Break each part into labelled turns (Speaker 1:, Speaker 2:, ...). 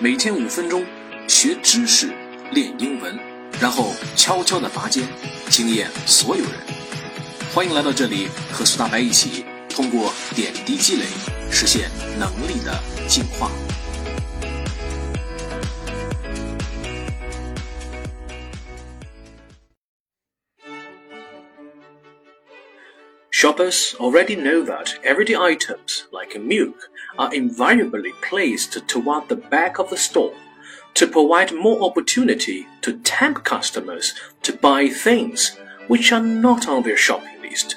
Speaker 1: 每天五分钟，学知识，练英文，然后悄悄的拔尖，惊艳所有人。欢迎来到这里，和苏大白一起通过点滴积累，实现能力的进化。
Speaker 2: Shoppers already know that everyday items, like milk, are invariably placed toward the back of the store to provide more opportunity to tempt customers to buy things which are not on their shopping list.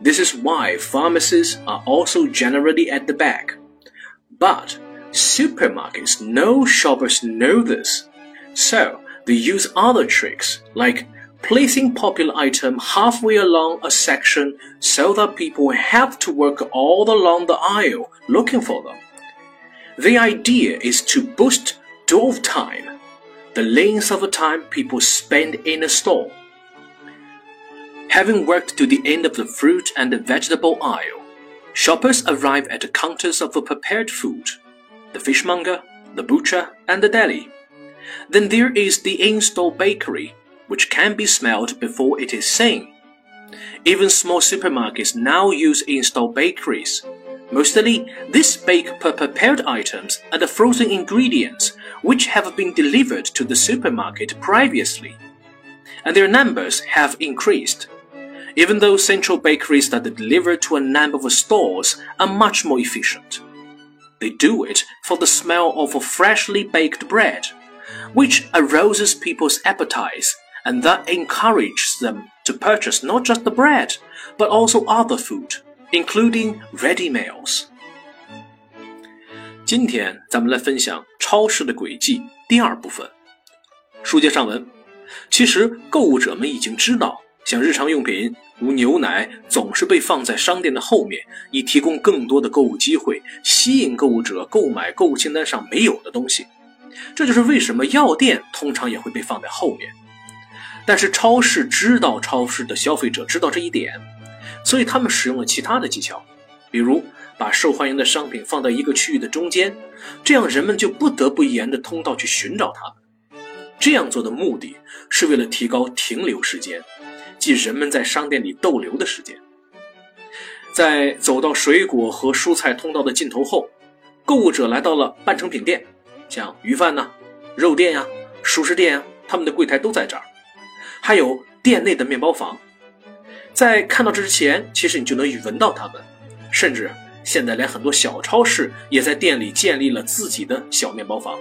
Speaker 2: This is why pharmacies are also generally at the back. But supermarkets know shoppers know this, so they use other tricks like placing popular item halfway along a section so that people have to work all along the aisle looking for them. The idea is to boost dwell time, the length of time people spend in a store. Having worked to the end of the fruit and vegetable aisle, shoppers arrive at the counters of the prepared food, the fishmonger, the butcher, and the deli. Then there is the in-store bakery which can be smelled before it is seen. Even small supermarkets now use in-store bakeries. Mostly, these bake prepared items and the frozen ingredients which have been delivered to the supermarket previously. And their numbers have increased. Even though central bakeries that deliver to a number of stores are much more efficient. They do it for the smell of freshly baked bread, which arouses people's appetites and that encourages them to purchase not just the bread, but also other food, including ready meals. 今天咱们来分享超市的轨迹第二部分。书接上文，其实购物者们已经知道，像日常用品、如牛奶，总是被放在商店的后面，以提供更多的购物机会，吸引购物者购买购物清单上没有的东西。这就是为什么药店通常也会被放在后面。但是超市知道超市的消费者知道这一点，所以他们使用了其他的技巧，比如把受欢迎的商品放在一个区域的中间，这样人们就不得不沿着通道去寻找它们。这样做的目的是为了提高停留时间，即人们在商店里逗留的时间。在走到水果和蔬菜通道的尽头后，购物者来到了半成品店，像鱼贩呐、肉店呀、熟食店呀，他们的柜台都在这儿。还有店内的面包房，在看到这之前，其实你就能闻到它们。甚至现在连很多小超市也在店里建立了自己的小面包房。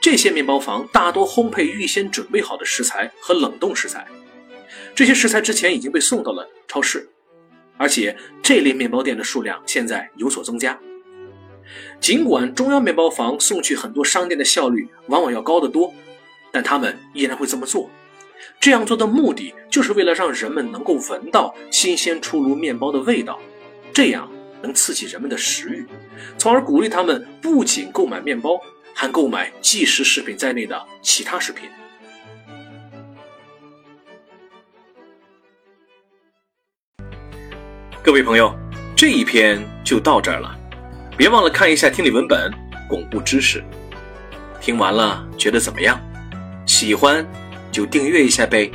Speaker 2: 这些面包房大多烘焙预先准备好的食材和冷冻食材，这些食材之前已经被送到了超市，而且这类面包店的数量现在有所增加。尽管中央面包房送去很多商店的效率往往要高得多，但他们依然会这么做。这样做的目的就是为了让人们能够闻到新鲜出炉面包的味道，这样能刺激人们的食欲，从而鼓励他们不仅购买面包，还购买即食食品在内的其他食品。各位朋友，这一篇就到这儿了，别忘了看一下听力文本，巩固知识。听完了觉得怎么样？喜欢？就订阅一下呗。